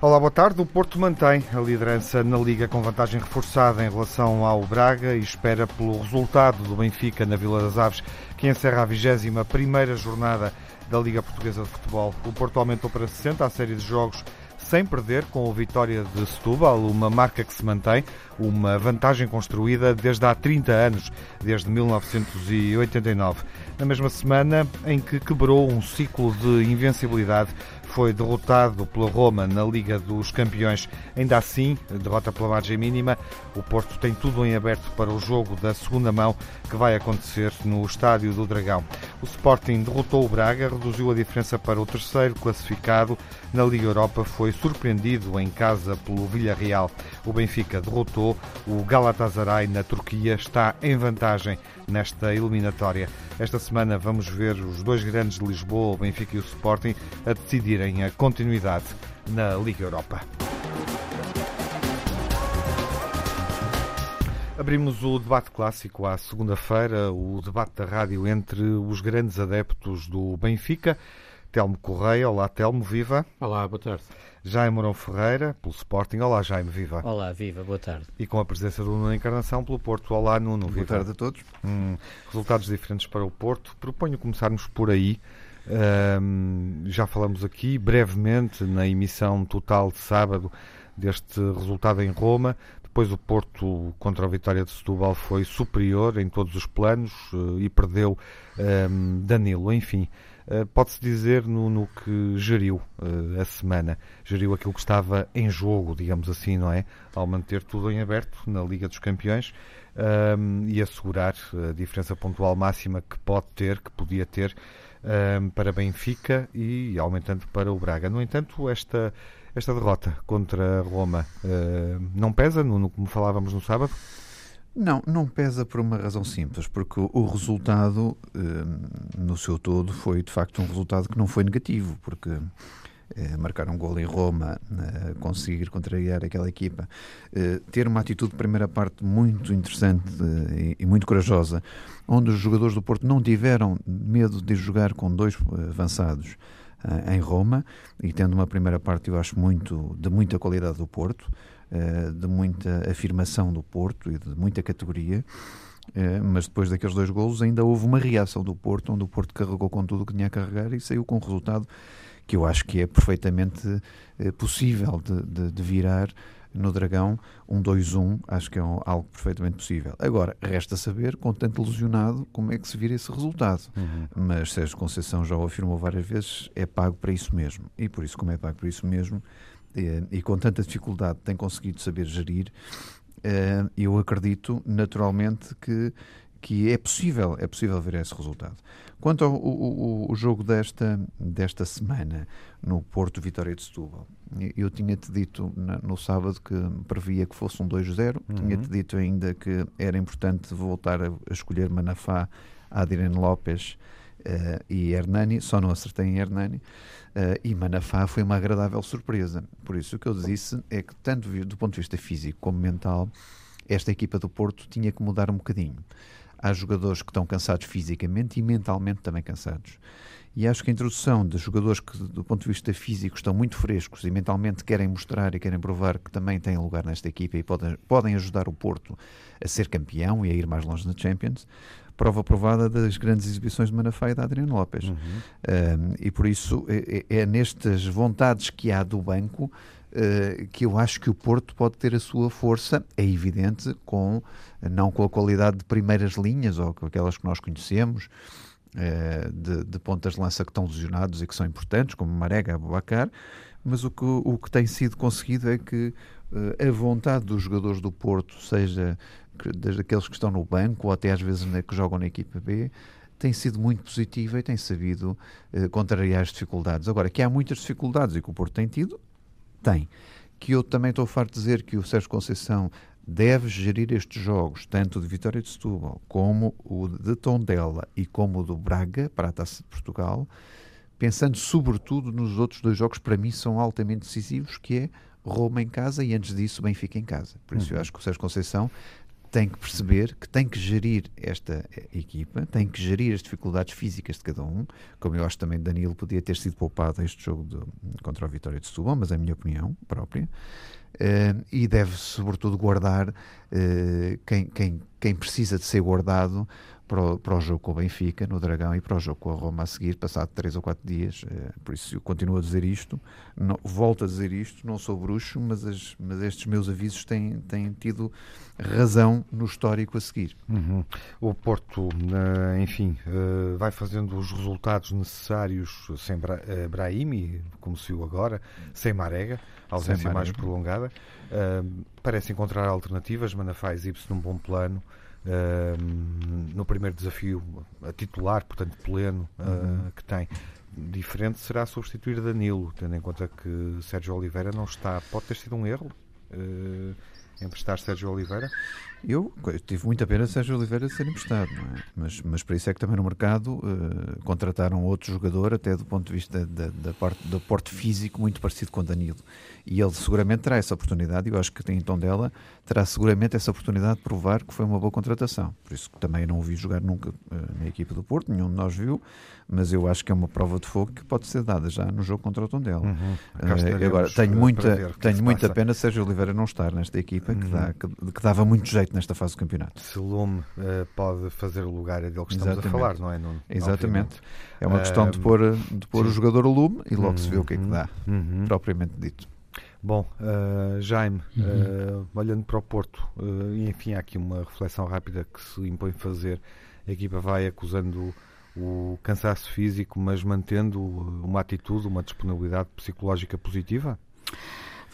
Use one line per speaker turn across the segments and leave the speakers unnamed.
Olá, boa tarde. O Porto mantém a liderança na Liga com vantagem reforçada em relação ao Braga e espera pelo resultado do Benfica na Vila das Aves, que encerra a 21ª jornada da Liga Portuguesa de Futebol. O Porto aumentou para 60 a série de jogos sem perder com a vitória de Setúbal, uma marca que se mantém, uma vantagem construída desde há 30 anos, desde 1989. Na mesma semana em que quebrou um ciclo de invencibilidade foi derrotado pela Roma na Liga dos Campeões. Ainda assim, derrota pela margem mínima, o Porto tem tudo em aberto para o jogo da segunda mão que vai acontecer no Estádio do Dragão. O Sporting derrotou o Braga, reduziu a diferença para o terceiro classificado. Na Liga Europa foi surpreendido em casa pelo Villarreal. O Benfica derrotou o Galatasaray na Turquia, está em vantagem nesta eliminatória. Esta semana vamos ver os dois grandes de Lisboa, o Benfica e o Sporting, a decidirem a continuidade na Liga Europa. Abrimos o debate clássico à segunda-feira, o debate da rádio entre os grandes adeptos do Benfica. Telmo Correia, olá Telmo, viva.
Olá, boa tarde.
Jaime Mourão Ferreira, pelo Sporting, olá Jaime, viva.
Olá, viva, boa tarde.
E com a presença do Nuno Encarnação pelo Porto, olá Nuno, viva.
Boa tarde a todos.
Hum, resultados diferentes para o Porto, proponho começarmos por aí. Um, já falamos aqui brevemente na emissão total de sábado deste resultado em Roma. Depois o Porto contra a vitória de Setúbal foi superior em todos os planos uh, e perdeu um, Danilo. Enfim, pode-se dizer no, no, que geriu uh, a semana. Geriu aquilo que estava em jogo, digamos assim, não é? Ao manter tudo em aberto na Liga dos Campeões um, e assegurar a diferença pontual máxima que pode ter, que podia ter um, para Benfica e aumentando para o Braga. No entanto, esta esta derrota contra Roma uh, não pesa, no, no, como falávamos no sábado?
Não, não pesa por uma razão simples, porque o, resultado, uh, no seu todo, foi de facto um resultado que não foi negativo, porque uh, marcar um gol em Roma, conseguir contrariar aquela equipa, ter uma atitude de primeira parte muito interessante e, e, muito corajosa, onde os jogadores do Porto não tiveram medo de jogar com dois avançados em Roma e tendo uma primeira parte, eu acho, muito de muita qualidade do Porto, uh, de muita afirmação do Porto e de muita categoria. Uh, mas depois daqueles dois golos ainda houve uma reação do Porto, onde o Porto carregou com tudo o que tinha a carregar e saiu com um resultado que eu acho que é perfeitamente possível de, de, de virar no Dragão, um 2-1, acho que é um, algo perfeitamente possível. Agora, resta saber, com tanto ilusionado, como é que se vira esse resultado. Uhum. Mas Sérgio Conceição já o afirmou várias vezes, é pago para isso mesmo. E por isso, como é pago para isso mesmo, e com tanta dificuldade tem conseguido saber gerir, é, eu acredito naturalmente que, que é possível, é possível ver esse resultado. Quanto ao o, jogo desta, desta semana no Porto Vitória de Setúbal, eu tinha-te dito no sábado que previa que fosse um 2-0, uhum. tinha-te dito ainda que era importante voltar a, a escolher Manafá, Adriano Lopes uh, e Hernani, só não acertei em Hernani, uh, e Manafá foi uma agradável surpresa. Por isso o que eu disse é que, tanto do ponto de vista físico como mental, esta equipa do Porto tinha que mudar um bocadinho. Há jogadores que estão cansados fisicamente e mentalmente também cansados. E acho que a introdução de jogadores que, do ponto de vista físico, estão muito frescos e mentalmente querem mostrar e querem provar que também têm lugar nesta equipa e podem, podem ajudar o Porto a ser campeão e a ir mais longe na Champions, prova provada das grandes exibições de Manafá e da Adriano Lopes. Uhum. Um, e por isso é, é, é nestas vontades que há do banco Uh, que eu acho que o Porto pode ter a sua força, é evidente, com não com a qualidade de primeiras linhas ou com aquelas que nós conhecemos, de, de, pontas de lança que estão lesionados e que são importantes, como Marega, Abubacar, mas o que, o que tem sido conseguido é que uh, a vontade dos jogadores do Porto, seja desde aqueles que estão no banco ou até às vezes que jogam na equipa B, tem sido muito positiva e tem sabido contrariar as dificuldades. Agora, que há muitas dificuldades e que o Porto tem tido, tem. Que eu também estou farto de dizer que o Sérgio Conceição deve gerir estes jogos, tanto de Vitória de Setúbal, como o de Tondela e como o do Braga, para a Taça de Portugal, pensando sobretudo nos outros dois jogos, para mim são altamente decisivos, que é Roma em casa e antes disso Benfica em casa. Por isso uhum. eu acho que o Sérgio Conceição tem que perceber que tem que gerir esta equipa, tem que gerir as dificuldades físicas de cada um, como eu acho também Danilo podia ter sido poupado este jogo de, contra a Vitória de Setúbal, mas é a minha opinião própria, e deve sobretudo guardar uh, quem, quem, quem precisa de ser guardado para o, para o jogo com o Benfica, no Dragão, e para o jogo com a Roma a seguir, passado 3 ou 4 dias. Eh, por isso eu continuo a dizer isto, não, volto a dizer isto, não sou bruxo, mas, as, mas estes meus avisos têm, têm tido razão no histórico a seguir.
Uhum. O Porto, enfim, eh, vai fazendo os resultados necessários sem Bra eh, Brahimi, como se viu agora, sem Marega, ausência mais prolongada. Parece encontrar alternativas, Manafá exibe-se num bom plano no primeiro desafio a titular, portanto pleno, ah, uhum. uh, que tem. Diferente será substituir Danilo, tendo em conta que Sérgio Oliveira não está. Pode ter sido um erro uh, emprestar Sérgio Oliveira?
Eu, eu, tive muita pena de Sérgio Oliveira ser emprestado, é? mas, mas para isso é que também no mercado uh, contrataram outro jogador, até do ponto de vista da, da, parte, do porte físico, muito parecido com Danilo. E ele seguramente terá essa oportunidade, e eu acho que tem tom dela, terá seguramente essa oportunidade de provar que foi uma boa contratação. Por isso que também não o vi jogar nunca uh, na equipa do Porto, nenhum de nós viu, mas eu acho que é uma prova de fogo que pode ser dada já no jogo contra o Tondela. Uhum. Uh, agora, tenho muita, tenho muita pena Sérgio Oliveira não estar nesta equipa, uhum. que, dá, que, que dava muito jeito nesta fase do campeonato.
Se Lume uh, pode fazer o lugar é dele que estamos Exatamente. a falar, não é?
Exatamente. É uma questão de pôr, de pôr o jogador a lume e logo se vê o que é que uhum. dá, uhum. propriamente dito.
Bom, uh, Jaime, uhum. uh, olhando para o Porto, uh, enfim, há aqui uma reflexão rápida que se impõe fazer. A equipa vai acusando o cansaço físico, mas mantendo uma atitude, uma disponibilidade psicológica positiva?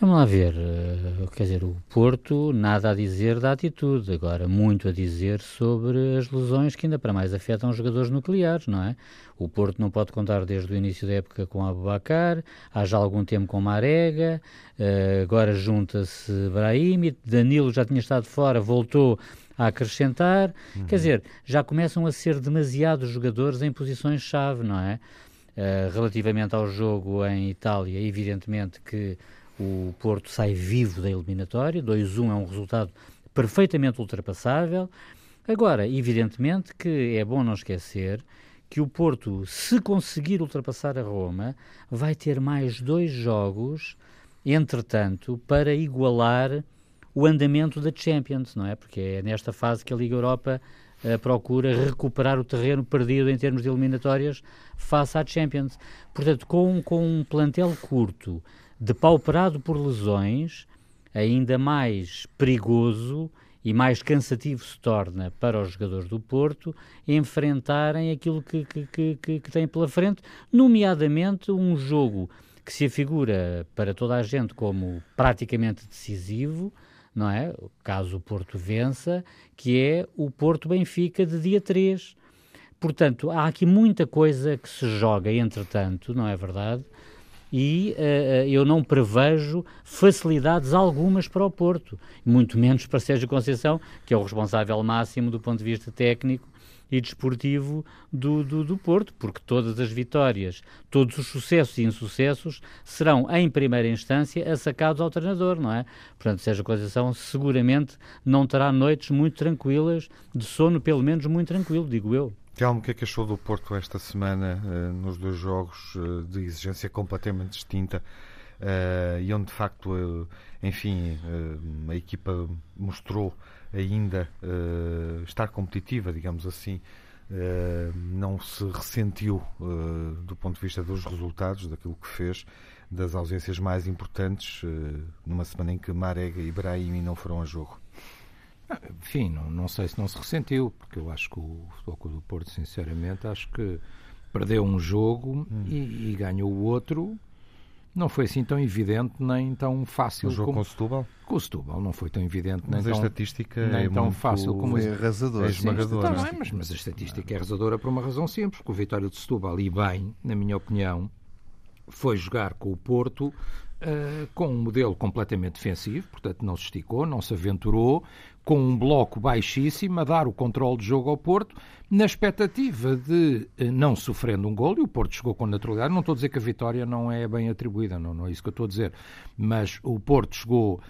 Vamos lá ver, eh, quer dizer, o Porto nada a dizer da atitude, agora muito a dizer sobre as lesões que ainda para mais afetam os jogadores nucleares, não é? O Porto não pode contar desde o início da época com Abubacar, há já algum tempo com Marega, eh, agora junta-se Brahimi, Danilo já tinha estado fora, voltou a acrescentar, uhum. quer dizer, já começam a ser demasiados jogadores em posições-chave, não é? Uh, relativamente ao jogo em Itália, evidentemente que o Porto sai vivo da eliminatória, 2-1 é um resultado perfeitamente ultrapassável. Agora, evidentemente que é bom não esquecer que o Porto, se conseguir ultrapassar a Roma, vai ter mais dois jogos, entretanto, para igualar o andamento da Champions, não é? Porque é nesta fase que a Liga Europa uh, procura recuperar o terreno perdido em termos de eliminatórias face à Champions. Portanto, com, com um plantel curto, depauperado por lesões, ainda mais perigoso e mais cansativo se torna para os jogadores do Porto enfrentarem aquilo que, que, que, que têm pela frente, nomeadamente um jogo que se afigura para toda a gente como praticamente decisivo, não é? Caso o Porto vença, que é o Porto Benfica de dia 3. Portanto, há aqui muita coisa que se joga, entretanto, não é verdade? E uh, eu não prevejo facilidades algumas para o Porto, muito menos para Sérgio Conceição, que é o responsável máximo do ponto de vista técnico e desportivo do, do, do, Porto, porque todas as vitórias, todos os sucessos e insucessos serão, em primeira instância, assacados ao treinador, não é? Portanto, Sérgio Conceição seguramente não terá noites muito tranquilas, de sono pelo menos muito tranquilo, digo eu.
Telmo, o que é que achou do Porto esta semana uh, nos dois jogos uh, de exigência completamente distinta uh, e onde de facto, enfim, a equipa mostrou ainda estar competitiva, digamos assim, não se ressentiu do ponto de vista dos resultados, daquilo que fez, das ausências mais importantes, numa semana em que Marega e Brahimi não foram a jogo?
Enfim, não, não sei se não se ressentiu, porque eu acho que o Futebol do Porto, sinceramente, acho que perdeu um jogo hum. e, e, ganhou o outro. Não foi assim tão evidente nem tão fácil.
O jogo
como...
com o Setúbal?
Com o Setúbal não foi tão evidente
mas
nem
a estatística
nem
é
tão fácil como
é arrasadora, é esmagadora.
Tá mas, mas a estatística é arrasadora por uma razão simples, porque o Vitória de Setúbal, e bem, na minha opinião, foi jogar com o Porto uh, com um modelo completamente defensivo, portanto não se esticou, não se aventurou, com um bloco baixíssimo a dar o controle de jogo ao Porto, na expectativa de uh, não sofrendo um gol, e o Porto chegou com naturalidade. Não estou a dizer que a vitória não é bem atribuída, não, não é isso que eu estou a dizer, mas o Porto chegou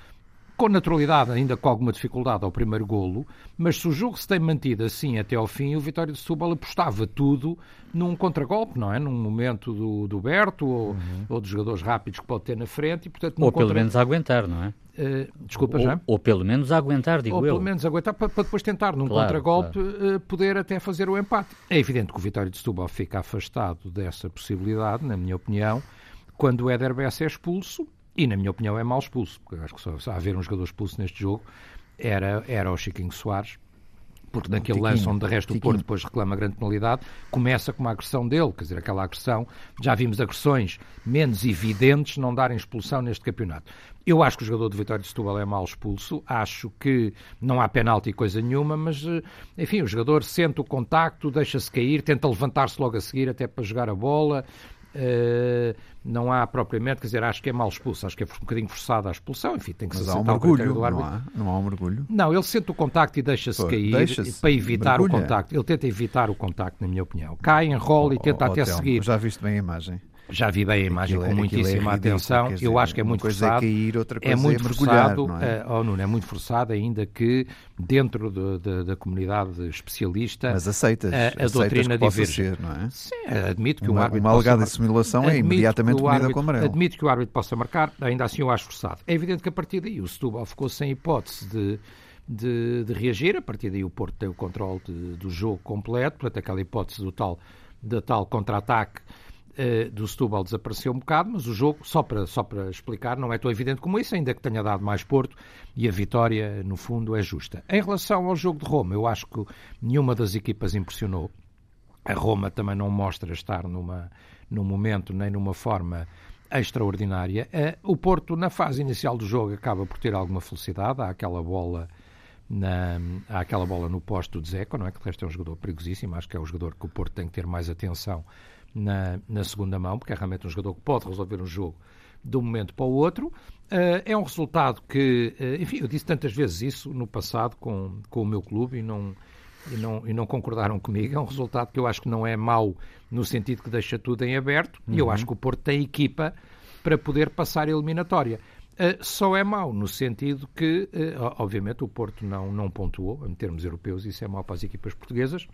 com naturalidade, ainda com alguma dificuldade ao primeiro golo, mas se o jogo se tem mantido assim até ao fim, o Vitória de Setúbal apostava tudo num contragolpe, não é? Num momento do, do Berto ou, uhum. ou dos jogadores rápidos que pode ter na frente. E, portanto,
ou pelo menos aguentar, não é?
Uh, desculpa já.
Ou, pelo menos aguentar, digo
ou
eu.
Ou pelo menos aguentar para, para depois tentar, num claro, contragolpe, claro. Uh, poder até fazer o empate. É evidente que o Vitória de Setúbal fica afastado dessa possibilidade, na minha opinião, quando o Éder Bessa é expulso e, na minha opinião, é mal expulso, porque acho que só, só haver um jogador expulso neste jogo era, era o Chiquinho Soares, porque naquele Tiquinho, lance onde de resto Tiquinho. o Porto depois reclama grande penalidade, começa com uma agressão dele, quer dizer, aquela agressão, já vimos agressões menos evidentes não darem expulsão neste campeonato. Eu acho que o jogador do Vitória de Setúbal é mal expulso, acho que não há penalti coisa nenhuma, mas, eh, enfim, o jogador sente o contacto, deixa-se cair, tenta levantar-se logo a seguir até para jogar a bola, não há propriamente, quer dizer, acho que é mal expulso, acho que é um bocadinho forçada a expulsão, enfim, tem que
Mas
se
há um mergulho. Não há, não há um mergulho?
Não, ele sente o contacto e deixa-se cair deixa para evitar mergulha. o contacto. Ele tenta evitar o contacto, na minha opinião. Cai, enrola oh, e tenta oh, até oh, seguir.
Já viste bem a imagem?
Já vi bem a imagem aquilo com é, muitíssima é atenção.
Dizer,
eu acho que é muito forçado.
É, cair,
é muito
é
forçado.
É?
Uh, oh, Nuno, é muito forçado, ainda que dentro de, de, da comunidade especialista.
Mas aceitas,
a, a
aceitas
doutrina diverge.
Ser, não é?
Sim, admito que
uma,
o árbitro.
Uma alegada simulação é imediatamente punida com amarelo.
Admito que o árbitro possa marcar, ainda assim eu acho forçado. É evidente que a partir daí o Setúbal ficou sem hipótese de. De, de, reagir. A partir daí o Porto tem o controle do jogo completo, portanto aquela hipótese do tal, da tal contra-ataque uh, do Setúbal desapareceu um bocado, mas o jogo, só para, só para explicar, não é tão evidente como isso, ainda que tenha dado mais Porto e a vitória, no fundo, é justa. Em relação ao jogo de Roma, eu acho que nenhuma das equipas impressionou. A Roma também não mostra estar numa, num momento nem numa forma extraordinária. Uh, o Porto, na fase inicial do jogo, acaba por ter alguma felicidade. Há aquela bola na, há aquela bola no posto do Zeco, não é? Que de resto é um jogador perigosíssimo. Acho que é o jogador que o Porto tem que ter mais atenção na, na segunda mão, porque é realmente um jogador que pode resolver um jogo de um momento para o outro. Uh, é um resultado que, uh, enfim, eu disse tantas vezes isso no passado com, com o meu clube e não, e, não, e não concordaram comigo. É um resultado que eu acho que não é mau no sentido que deixa tudo em aberto uhum. e eu uhum. acho que o Porto tem equipa para poder passar a eliminatória. Uh, só é mau no sentido que, obviamente, o Porto não, não pontuou em termos europeus, isso é mau para as equipas portuguesas.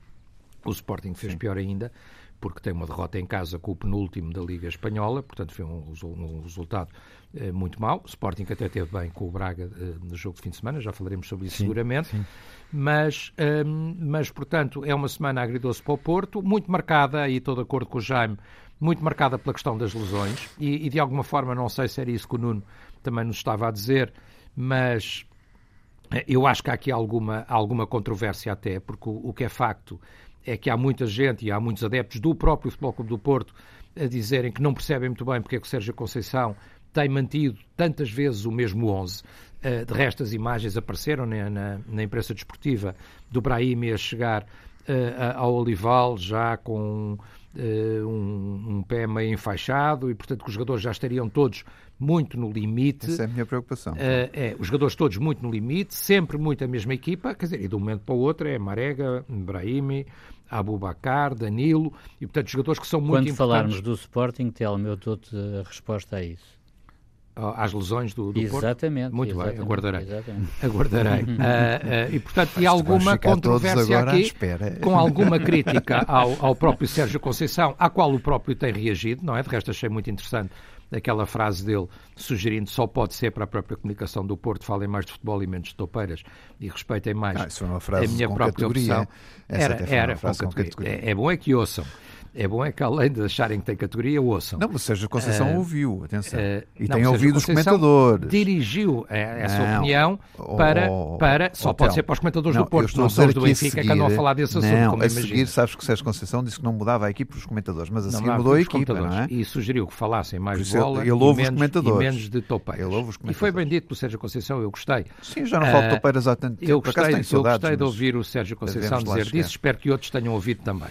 O Sporting fez Sim. pior ainda, porque tem uma derrota em casa com o penúltimo da Liga Espanhola, portanto foi um, um resultado eh, muito mau. O Sporting até teve bem com o Braga eh, no jogo de fim de semana, já falaremos sobre isso sim, seguramente. Sim. Mas, eh, mas, portanto, é uma semana agridoce para o Porto, muito marcada, e estou de acordo com o Jaime, muito marcada pela questão das lesões, e, e de alguma forma, não sei se era isso que o Nuno também nos estava a dizer, mas eh, eu acho que há aqui alguma, alguma controvérsia até, porque o, o que é facto é que há muita gente e há muitos adeptos do próprio Futebol Clube do Porto a dizerem que não percebem muito bem porque é que o Sérgio Conceição tem mantido tantas vezes o mesmo 11. Uh, de resto, as imagens apareceram na, na, na imprensa desportiva do Brahimi a chegar ao Olival já com uh, um, um, pé meio enfaixado e, portanto, que os jogadores já estariam todos muito no limite.
Essa é a minha preocupação.
é, os jogadores todos muito no limite, sempre muito a mesma equipa, quer dizer, e de um momento para o outro é Marega, Brahimi, Abubacar, Danilo, e portanto jogadores que são muito
Quando
importantes.
Quando falarmos do Sporting, Telmo, eu dou-te a resposta a isso
às lesões do, do
exatamente,
Porto? Muito
exatamente,
bem, aguardarei.
Exatamente.
Aguardarei. uh, uh, e, portanto, e alguma controvérsia aqui, com alguma crítica ao, ao próprio Sérgio Conceição, à qual o próprio tem reagido, não é? De resto, achei muito interessante aquela frase dele sugerindo só pode ser para a própria comunicação do Porto, falem mais de futebol e menos de toupeiras e respeitem mais
ah, isso foi uma frase
a minha
com
própria
categoria.
opção.
Essa
era, era
com categoria.
categoria. É, é bom é que ouçam. É bom é que além de acharem que tem categoria, ouçam.
Não, mas Sérgio Conceição uh, ouviu, atenção. Uh, e
não,
tem ouvido os comentadores.
Dirigiu essa não, opinião para. Oh, para só oh, pode ser para os comentadores
não,
do Porto, não são os do Benfica que andam a falar desse assunto.
Não, a seguir, sabes que Sérgio Conceição disse que não mudava a equipe para os comentadores, mas a seguir mudou a equipa, não é?
E sugeriu que falassem mais de bola
ele, ele
e, menos,
comentadores.
menos de topeiras. E foi bem dito pelo Sérgio Conceição, eu gostei.
Sim, já não falo de eh, topeiras há tanto tempo.
Eu gostei, eu gostei de ouvir o Sérgio Conceição dizer disso, espero que outros tenham ouvido também.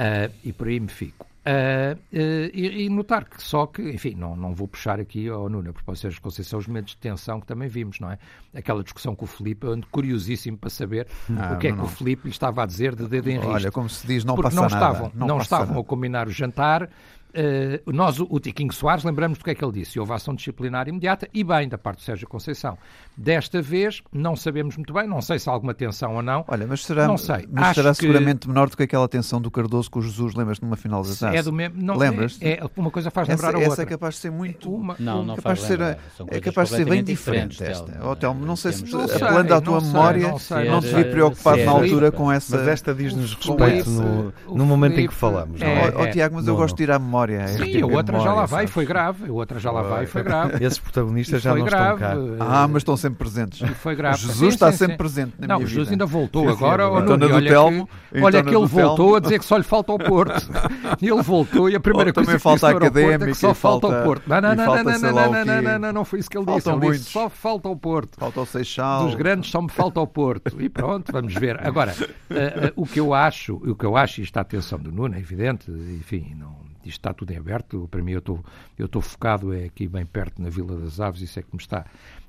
Uh, e por aí me fico. Uh, uh, e, e, notar que só que, enfim, não, não vou puxar aqui ao Nuno, por ser de Conceição, os momentos de tensão que também vimos, não é? Aquela discussão com o Felipe, eu ando curiosíssimo para saber ah, o que é que o Felipe estava a dizer de dedo em risco.
Olha, como se diz, não
Porque
passa
não
nada.
Estavam, não, não estavam nada. a combinar o jantar, Uh, nós, o Tiquinho Soares, lembramos do que é que ele disse. Houve ação disciplinar imediata e bem da parte do Sérgio Conceição. Desta vez, não sabemos muito bem, não sei se há alguma tensão ou não.
Olha, mas será, não sei. Mas será seguramente menor do que aquela tensão do Cardoso com o Jesus, lembras numa final da taça?
É do mesmo. Não,
lembras?
É, é, uma coisa faz lembrar
essa,
a outra.
Essa é capaz de ser muito.
Uma, não, não
capaz
faz
de ser, É capaz de ser bem diferente esta. Oh, Telmo, não sei se, apelando à tua memória, não te vi preocupado na altura com essa.
Mas esta diz-nos respeito no momento em que falamos.
Ó, Tiago, mas eu gosto de ir à memória memória.
É sim, tipo a outra memória, já lá vai, sabes? foi grave. A outra já lá vai, foi grave.
Esses protagonistas já não grave. estão
cá. Eh, ah, mas estão sempre presentes.
Foi grave.
Jesus sim, está sim, sempre sim. presente na
não,
minha
Jesus ainda voltou
sim,
agora.
Sim, é olha,
Telmo, que, olha que ele voltou a dizer que só lhe falta o Porto. ele voltou e a primeira oh, coisa que
falta
disse
para o Porto
é que só falta o Porto. Não, não, não, não,
não,
não, não, não foi isso que ele disse. Ele disse só falta o Porto.
Falta o Seixal.
Dos grandes só me falta o Porto. E pronto, vamos ver. Agora, eh, eh, o que eu acho, o que eu acho, e está a atenção do Nuno, é evidente, enfim, não, isto está tudo em aberto. Para mim, eu estou, eu estou focado é aqui bem perto na Vila das Aves, isso é que me está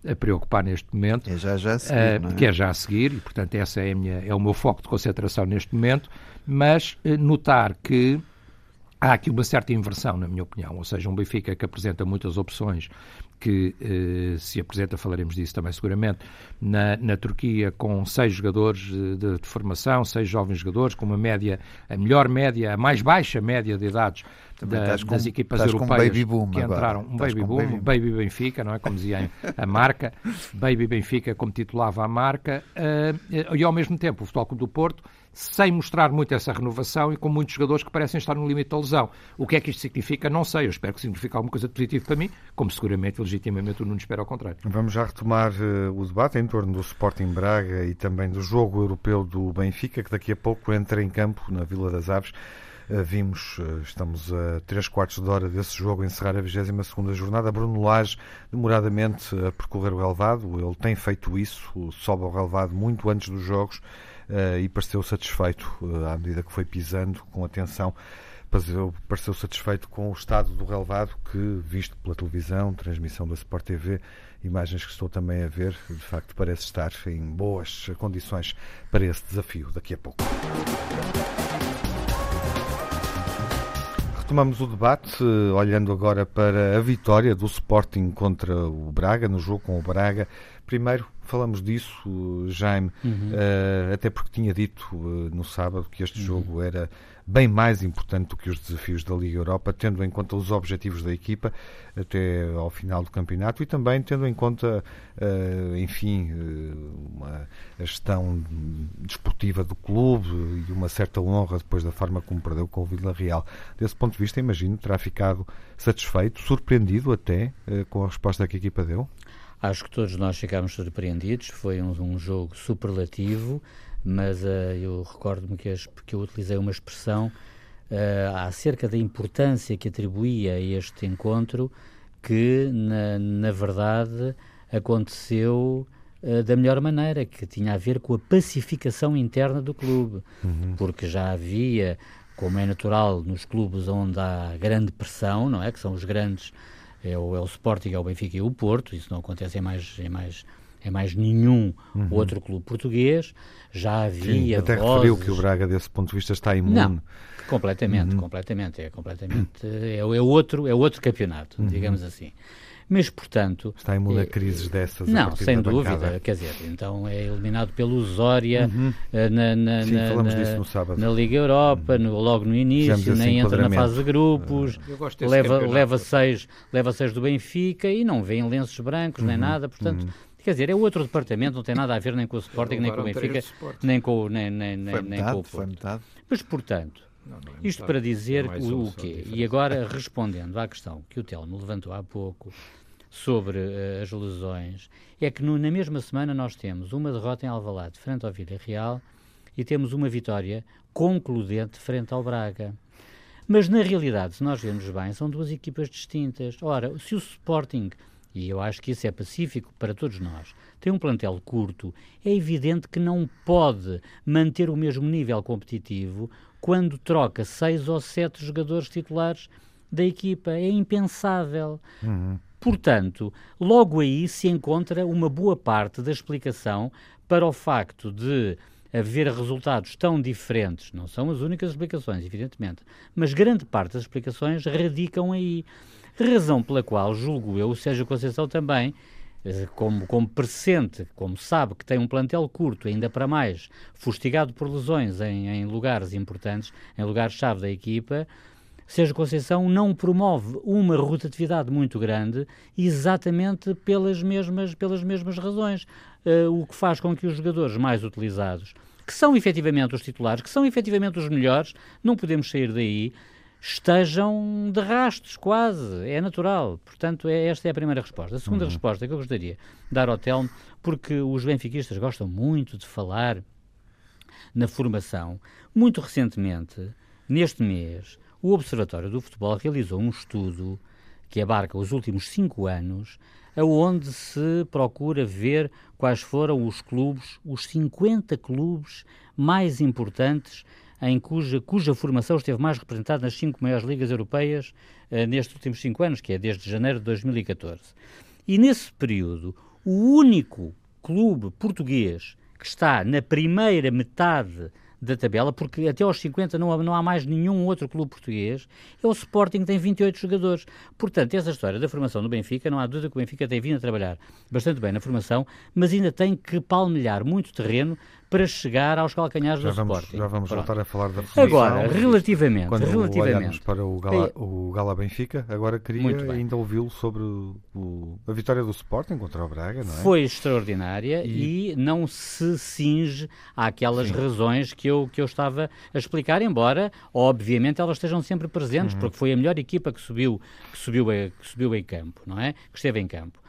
a preocupar neste momento.
É já, já a seguir, uh, é?
Que é já a seguir, e portanto, essa é, minha, é o meu foco de concentração neste momento. Mas uh, notar que há aqui uma certa inversão, na minha opinião, ou seja, um Benfica que apresenta muitas opções que eh, se apresenta, falaremos disso também seguramente, na, na Turquia com seis jogadores de, de, formação, seis jovens jogadores, com uma média, a melhor média, a mais baixa média de idades da, com, das equipas europeias
um
que entraram. Um baby boom, baby, baby Benfica, não é? Como dizia a marca, Baby Benfica, como titulava a marca, uh, e ao mesmo tempo o Futebol Clube do Porto sem mostrar muito essa renovação e com muitos jogadores que parecem estar no limite da lesão. O que é que isto significa? Não sei. Eu espero que signifique alguma coisa de positivo para mim, como seguramente, legitimamente, o Nuno espera ao contrário.
Vamos já retomar uh, o debate em torno do Sporting Braga e também do jogo europeu do Benfica, que daqui a pouco entra em campo na Vila das Aves. Uh, vimos, uh, estamos a 3 quartos de hora desse jogo encerrar a 22 jornada. Bruno Lage, demoradamente a percorrer o relevado, ele tem feito isso, sobe ao relevado muito antes dos jogos e pareceu satisfeito à medida que foi pisando com atenção. Pareceu, satisfeito com o estado do relevado que, visto pela televisão, transmissão da Sport TV, imagens que estou também a ver, de facto parece estar em boas condições para esse desafio daqui a pouco. Retomamos o debate, olhando agora para a vitória do Sporting contra o Braga, no jogo com o Braga. Primeiro, falamos disso, Jaime, uhum. uh, até porque tinha dito uh, no sábado que este uhum. jogo era bem mais importante do que os desafios da Liga Europa, tendo em conta os objetivos da equipa até ao final do campeonato e também tendo em conta, uh, enfim, uma, a gestão desportiva do clube e uma certa honra depois da forma como perdeu com o Vila Real. Desse ponto de vista, imagino, terá ficado satisfeito, surpreendido até com a resposta que a equipa deu?
Acho que todos nós ficámos surpreendidos. Foi um, um jogo superlativo, mas uh, eu recordo-me que, que, eu utilizei uma expressão uh, acerca da importância que atribuía a este encontro, que na, na verdade aconteceu uh, da melhor maneira, que tinha a ver com a pacificação interna do clube, uhum. porque já havia, como é natural nos clubes onde há grande pressão, não é? Que são os grandes é o, é o Sporting, é o Benfica e o Porto, isso não acontece em mais, em mais, em mais nenhum uhum. outro clube português. Já havia.
Sim, até
vozes...
referiu que o Braga, desse ponto de vista, está imune.
Não, completamente, uhum. completamente. É completamente. É, é, outro, é outro campeonato, uhum. digamos assim. Mas, portanto.
Está imune a crises dessas?
Não, sem dúvida. Quer dizer, então é eliminado pelo Zória
uhum.
Eh, na, na,
Sim,
na, na, Liga Europa, no, logo no início, nem entra na fase de grupos, leva, leva, seis, leva seis do Benfica e não vê em lenços brancos uhum. nem nada. Portanto. Uhum. Quer dizer, é outro departamento, não tem nada a ver nem com o Sporting, nem com o Benfica, nem com, nem, nem, nem,
foi
nem metade,
com o Porto. Metade.
Mas, portanto, não, não é isto para dizer é o, o quê? E agora, respondendo à questão que o Telmo levantou há pouco, sobre uh, as lesões é que no, na mesma semana nós temos uma derrota em Alvalade frente ao Villarreal e temos uma vitória concludente frente ao Braga. Mas na realidade, se nós vemos bem, são duas equipas distintas. Ora, se o Sporting e eu acho que isso é pacífico para todos nós, tem um plantel curto, é evidente que não pode manter o mesmo nível competitivo quando troca seis ou sete jogadores titulares da equipa. É impensável. Uhum. Portanto, logo aí se encontra uma boa parte da explicação para o facto de haver resultados tão diferentes. Não são as únicas explicações, evidentemente, mas grande parte das explicações radicam aí. Razão pela qual, julgo eu, o Sérgio Conceição também, eh, como, como pressente, como sabe que tem um plantel curto, ainda para mais, fustigado por lesões em, em lugares importantes, em lugares-chave da equipa, Sérgio Conceição não promove uma rotatividade muito grande exatamente pelas mesmas, pelas mesmas razões, uh, o que faz com que os jogadores mais utilizados, que são efetivamente os titulares, que são efetivamente os melhores, não podemos sair daí, estejam de rastos, quase. É natural. Portanto, é, esta é a primeira resposta. A segunda uhum. resposta que eu gostaria de dar ao Telmo, porque os benfiquistas gostam muito de falar na formação. Muito recentemente, neste mês, o Observatório do Futebol realizou um estudo que abarca os últimos cinco anos, aonde se procura ver quais foram os clubes, os 50 clubes mais importantes em cuja, cuja formação esteve mais representada nas cinco maiores ligas europeias uh, nestes últimos cinco anos, que é desde janeiro de 2014. E nesse período, o único clube português que está na primeira metade da tabela, porque até aos 50 não há, não há mais nenhum outro clube português, é o Sporting que tem 28 jogadores. Portanto, essa história da formação do Benfica, não há dúvida que o Benfica tem vindo a trabalhar bastante bem na formação, mas ainda tem que palmilhar muito terreno para chegar aos calcanhares
já
do
vamos,
Sporting.
Já vamos Pronto. voltar a falar da formação.
Agora, relativamente,
quando
relativamente
para o Gala, o Gala Benfica, agora queria ainda ouvi-lo sobre o, a vitória do Sporting contra o Braga, não é?
Foi extraordinária e, e não se cinge àquelas Sim. razões que eu, que eu estava a explicar, embora, obviamente, elas estejam sempre presentes, uhum. porque foi a melhor equipa que subiu, que subiu, que subiu em campo, não é? Que esteve em campo.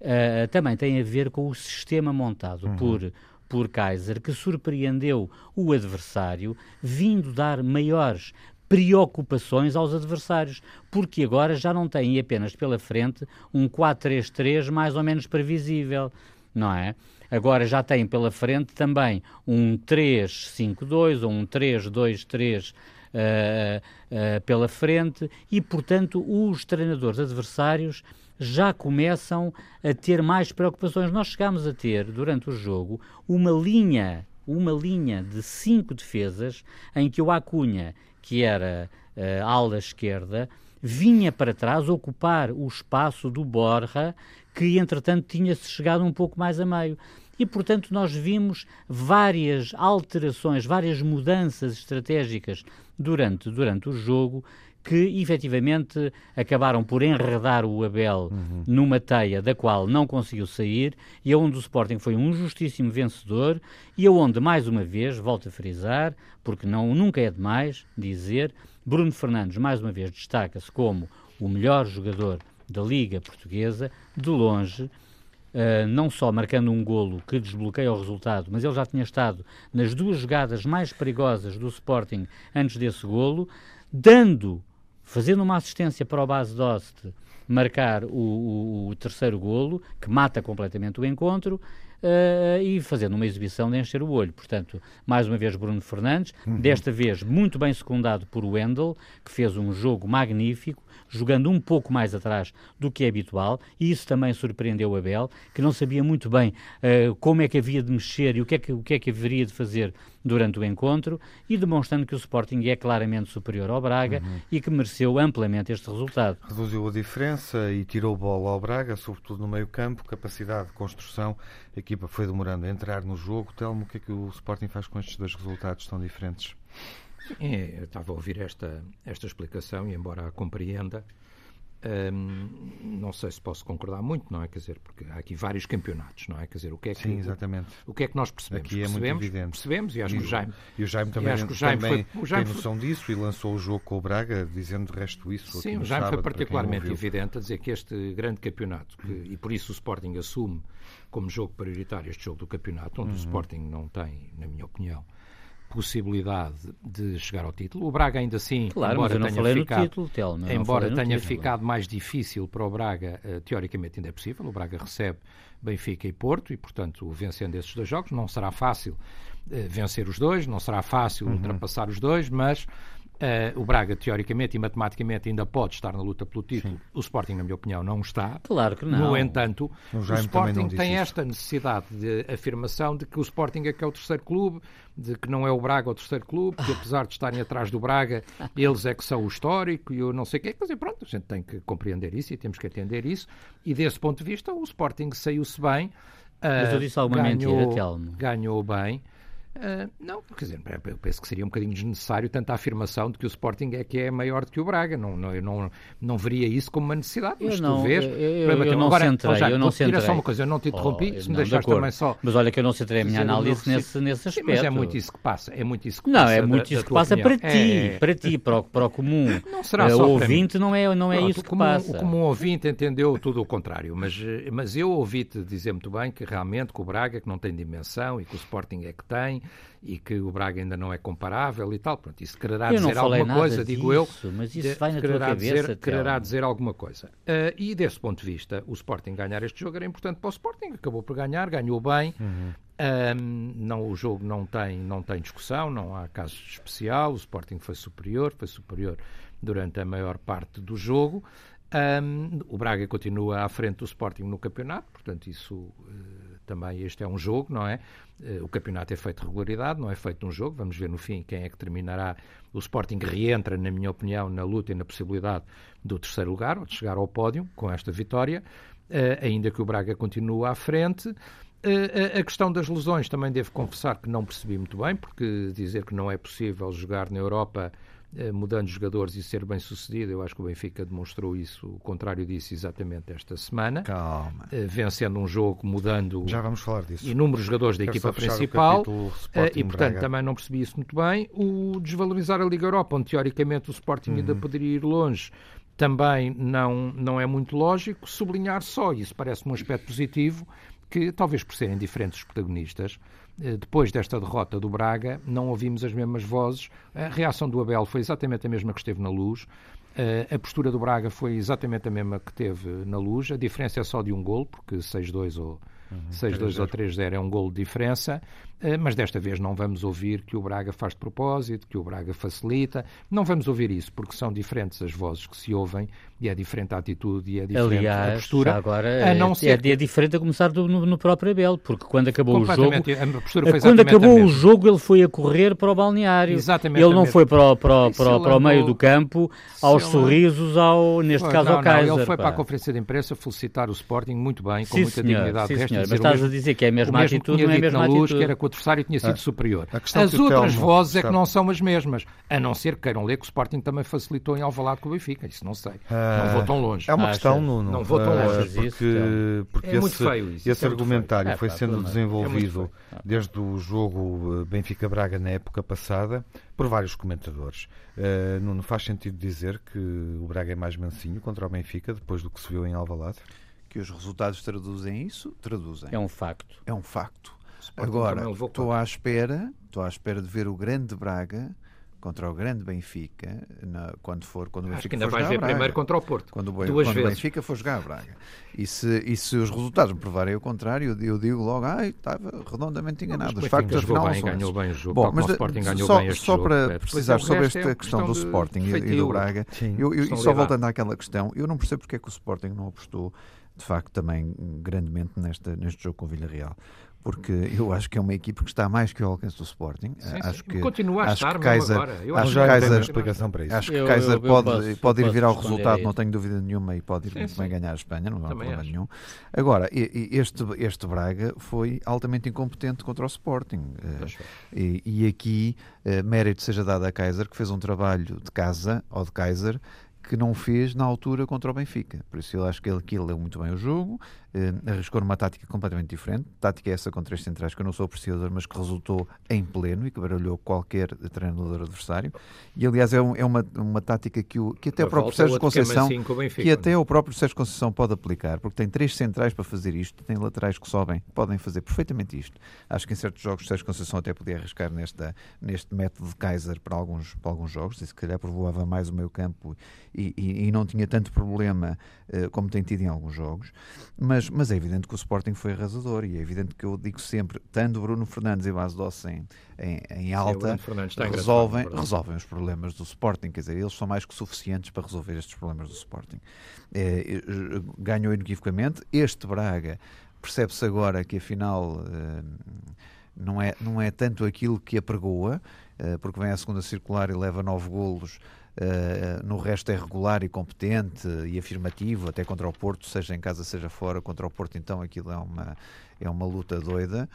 Uh, também tem a ver com o sistema montado uhum. por por Kaiser, que surpreendeu o adversário, vindo dar maiores preocupações aos adversários, porque agora já não tem apenas pela frente um 4-3-3 mais ou menos previsível, não é? Agora já tem pela frente também um 3-5-2 ou um 3-2-3 uh, uh, pela frente e, portanto, os treinadores adversários já começam a ter mais preocupações. Nós chegámos a ter, durante o jogo, uma linha, uma linha de cinco defesas em que o Acunha, que era uh, ala esquerda, vinha para trás ocupar o espaço do Borja, que entretanto tinha-se chegado um pouco mais a meio. E, portanto, nós vimos várias alterações, várias mudanças estratégicas durante, durante o jogo que efetivamente acabaram por enredar o Abel uhum. numa teia da qual não conseguiu sair e onde o Sporting foi um justíssimo vencedor e onde, mais uma vez, volto a frisar, porque não, nunca é demais dizer, Bruno Fernandes mais uma vez destaca-se como o melhor jogador da Liga Portuguesa, de longe, Uh, não só marcando um golo que desbloqueia o resultado, mas ele já tinha estado nas duas jogadas mais perigosas do Sporting antes desse golo, dando fazendo uma assistência para o base Dost marcar o, o, o, terceiro golo, que mata completamente o encontro, uh, e fazendo uma exibição de encher o olho. Portanto, mais uma vez Bruno Fernandes, uhum. desta vez muito bem secundado por Wendel, que fez um jogo magnífico, jogando um pouco mais atrás do que é habitual, e isso também surpreendeu Abel, que não sabia muito bem uh, como é que havia de mexer e o que é que, o que, é que haveria de fazer durante o encontro, e demonstrando que o Sporting é claramente superior ao Braga uhum. e que mereceu amplamente este resultado.
Reduziu a diferença e tirou bola ao Braga, sobretudo no meio campo, capacidade de construção, a equipa foi demorando a entrar no jogo. Telmo, o que é que o Sporting faz com estes dois resultados tão diferentes?
É, eu estava a ouvir esta, esta explicação e, embora a compreenda, hum, não sei se posso concordar muito, não é? Quer dizer, porque há aqui vários campeonatos, não é? Quer dizer, o que é que,
Sim, exatamente.
O, o que é que nós percebemos?
Aqui é
percebemos,
muito evidente.
Percebemos e acho que o Jaime...
E o Jaime também, o Jaime também foi, o Jaime tem noção foi, disso e lançou o jogo com o Braga, dizendo o resto isso.
Sim, o Jaime sábado, foi particularmente evidente a dizer que este grande campeonato, que, e por isso o Sporting assume como jogo prioritário este jogo do campeonato, onde uhum. o Sporting não tem, na minha opinião, possibilidade de chegar ao título. O Braga ainda assim,
claro,
embora tenha ficado,
título, Telma,
embora tenha título. ficado mais difícil para o Braga, uh, teoricamente ainda é possível. O Braga recebe Benfica e Porto e, portanto, vencendo esses dois jogos, não será fácil uh, vencer os dois, não será fácil uhum. ultrapassar os dois, mas Uh, o Braga, teoricamente e matematicamente, ainda pode estar na luta pelo título. Sim. O Sporting, na minha opinião, não está.
Claro que não.
No entanto, o, o Sporting tem isso. esta necessidade de afirmação de que o Sporting é que é o terceiro clube, de que não é o Braga o terceiro clube, que apesar de estarem atrás do Braga, eles é que são o histórico e eu não sei o quê. Quer dizer, pronto, a gente tem que compreender isso e temos que atender isso. E desse ponto de vista, o Sporting saiu-se bem.
Uh, Mas eu disse alguma ganhou, mentira, Telmo.
Ganhou bem. Uh, não, quer dizer, eu penso que seria um bocadinho desnecessário tanta afirmação de que o Sporting é que é maior do que o Braga. Não, não, eu não, não veria isso como uma necessidade, mas
eu não,
tu vês.
Eu, eu, eu não Agora, centrei, já, eu não centrei.
só uma coisa, eu não te interrompi, oh, se me deixaste também só.
Mas olha que eu não centrei a minha análise nesse, nesse aspecto. Sim,
mas é muito isso que passa. É muito isso que
não,
passa.
Não, é muito da, isso que passa opinião. para ti, é... para ti, para o, para o comum. Não será uh, só o ouvinte, não é, não é Pronto, isso que
comum,
passa.
O comum ouvinte entendeu tudo o contrário, mas, mas eu ouvi-te dizer muito bem que realmente que o Braga que não tem dimensão e que o Sporting é que tem e que o Braga ainda não é comparável e tal. Pronto, isso quererá dizer alguma coisa, disso, digo eu.
Mas isso vai na quererá
cabeça,
dizer,
quererá dizer alguma coisa. Uh, e desse ponto de vista, o Sporting ganhar este jogo era importante para o Sporting, acabou por ganhar, ganhou bem. Uhum. Um, não, o jogo não tem, não tem discussão, não há caso especial. O Sporting foi superior, foi superior durante a maior parte do jogo. Um, o Braga continua à frente do Sporting no campeonato, portanto, isso uh, também este é um jogo, não é? Uh, o campeonato é feito de regularidade, não é feito num jogo. Vamos ver no fim quem é que terminará. O Sporting reentra, na minha opinião, na luta e na possibilidade do terceiro lugar, ou de chegar ao pódio com esta vitória, uh, ainda que o Braga continue à frente. A questão das lesões também devo confessar que não percebi muito bem, porque dizer que não é possível jogar na Europa eh, mudando jogadores e ser bem sucedido. Eu acho que o Benfica demonstrou isso, o contrário disso, exatamente esta semana.
Calma.
Eh, vencendo um jogo, mudando
Já vamos falar disso.
inúmeros jogadores da Quero equipa principal. Eh, e, portanto, Braga. também não percebi isso muito bem. O desvalorizar a Liga Europa, onde teoricamente o Sporting uhum. ainda poderia ir longe, também não, não é muito lógico. Sublinhar só, isso parece-me um aspecto positivo, que talvez por serem diferentes os protagonistas, eh, depois desta derrota do Braga, não ouvimos as mesmas vozes. A reação do Abel foi exatamente a mesma que esteve na luz. Eh, a postura do Braga foi exatamente a mesma que teve na luz. A diferença é só de um gol, porque 6-2 ou Uhum, 6-2 ou 3-0 é um gol de diferença, mas desta vez não vamos ouvir que o Braga faz de propósito, que o Braga facilita. Não vamos ouvir isso, porque são diferentes as vozes que se ouvem e é diferente a atitude e é diferente
Aliás,
a postura.
agora a não é, ser... é, diferente a começar do, no, no, próprio Abel, porque quando acabou o jogo,
a postura foi
quando acabou o jogo ele foi a correr para o balneário. Exatamente ele não foi para o, para para, para o meio do campo, aos sorrisos, ao, neste caso não, ao Kaiser.
Não, ele foi
pá.
para a conferência de imprensa felicitar o Sporting muito bem, com sim, muita senhor, dignidade.
Sim, senhor, mas estás a dizer que é a mesma atitude, não é a mesma
atitude. Adversário tinha sido ah, superior. As outras vozes é que não são as mesmas, a não ser que queiram ler que o Sporting também facilitou em Alvalade com o Benfica, isso não sei. não vou tão longe.
É uma questão, Nuno.
Não vou tão longe.
Porque, porque é esse, feio isso, esse é argumentário foi sendo desenvolvido desde o jogo Benfica-Braga na época passada por vários comentadores. Uh, Nuno, faz sentido dizer que o Braga é mais mansinho contra o Benfica depois do que se viu em Alvalade?
Que os resultados traduzem isso? Traduzem.
É um facto.
É um facto. Agora, estou à espera, estou à espera de ver o grande Braga contra o grande Benfica, na, quando for quando o Benfica
Acho que ainda
vais
ver
Braga,
primeiro contra o Porto.
Quando,
o, Duas
quando
vezes.
Benfica for jogar a Braga. E se, e se os resultados me provarem o contrário, eu, digo logo, ai, estava redondamente enganado. Os factos afinal
bem,
são
ganhou bem o jogo.
Bom, mas
o Sporting ganhou
só,
bem este
só
jogo,
para precisar sobre esta é questão, do Sporting e, e, do Braga, Sim, eu, eu, e só voltando àquela questão, eu não percebo porque é que o Sporting não apostou de facto também grandemente nesta, neste jogo com o Villarreal porque eu acho que é uma equipe que está mais que ao alcance do Sporting.
Sim,
acho
sim.
que
continua a estar
Kaiser,
agora. Eu
acho
que
Kaiser,
explicação para isso.
Acho que eu, Kaiser eu, eu pode, posso, pode ir vir ao resultado, não tenho dúvida nenhuma, e pode ir sim, muito sim. bem ganhar a Espanha, não há problema acho. nenhum. Agora, este, este Braga foi altamente incompetente contra o Sporting. E, e aqui, eh, mérito seja dado a Kaiser, que fez um trabalho de casa, ou de Kaiser, que não fez na altura contra o Benfica. Por isso eu acho que ele aqui leu muito bem o jogo, eh, arriscou numa tática completamente diferente. Tática essa com três centrais que eu não sou apreciador, mas que resultou em pleno e que baralhou qualquer treinador adversário. E aliás é, um, é uma, uma tática que, o, que até o próprio Sérgio Conceição Benfica, que até o próprio Sérgio Conceição pode aplicar, porque tem três centrais para fazer isto, tem laterais que sobem, podem fazer perfeitamente isto. Acho que em certos jogos o Sérgio Conceição até podia arriscar nesta, neste método de Kaiser para alguns, para alguns jogos, e se calhar povoava mais o meio campo e, e, e não tinha tanto problema uh, como tem tido em alguns jogos. Mas mas, mas é evidente que o Sporting foi arrasador e é evidente que eu digo sempre, tanto Bruno Fernandes e Bas Doss em, em, em alta, Sim, resolvem, resolvem os problemas do Sporting, quer dizer, eles são mais que suficientes para resolver estes problemas do Sporting. É, ganhou inequivocamente. Este Braga percebe-se agora que afinal eh, não, é, não é tanto aquilo que apregoa, eh, porque vem a segunda circular e leva nove golos Uh, no resto é regular e competente e afirmativo, até contra o Porto, seja em casa, seja fora. Contra o Porto, então, aquilo é uma, é uma luta doida.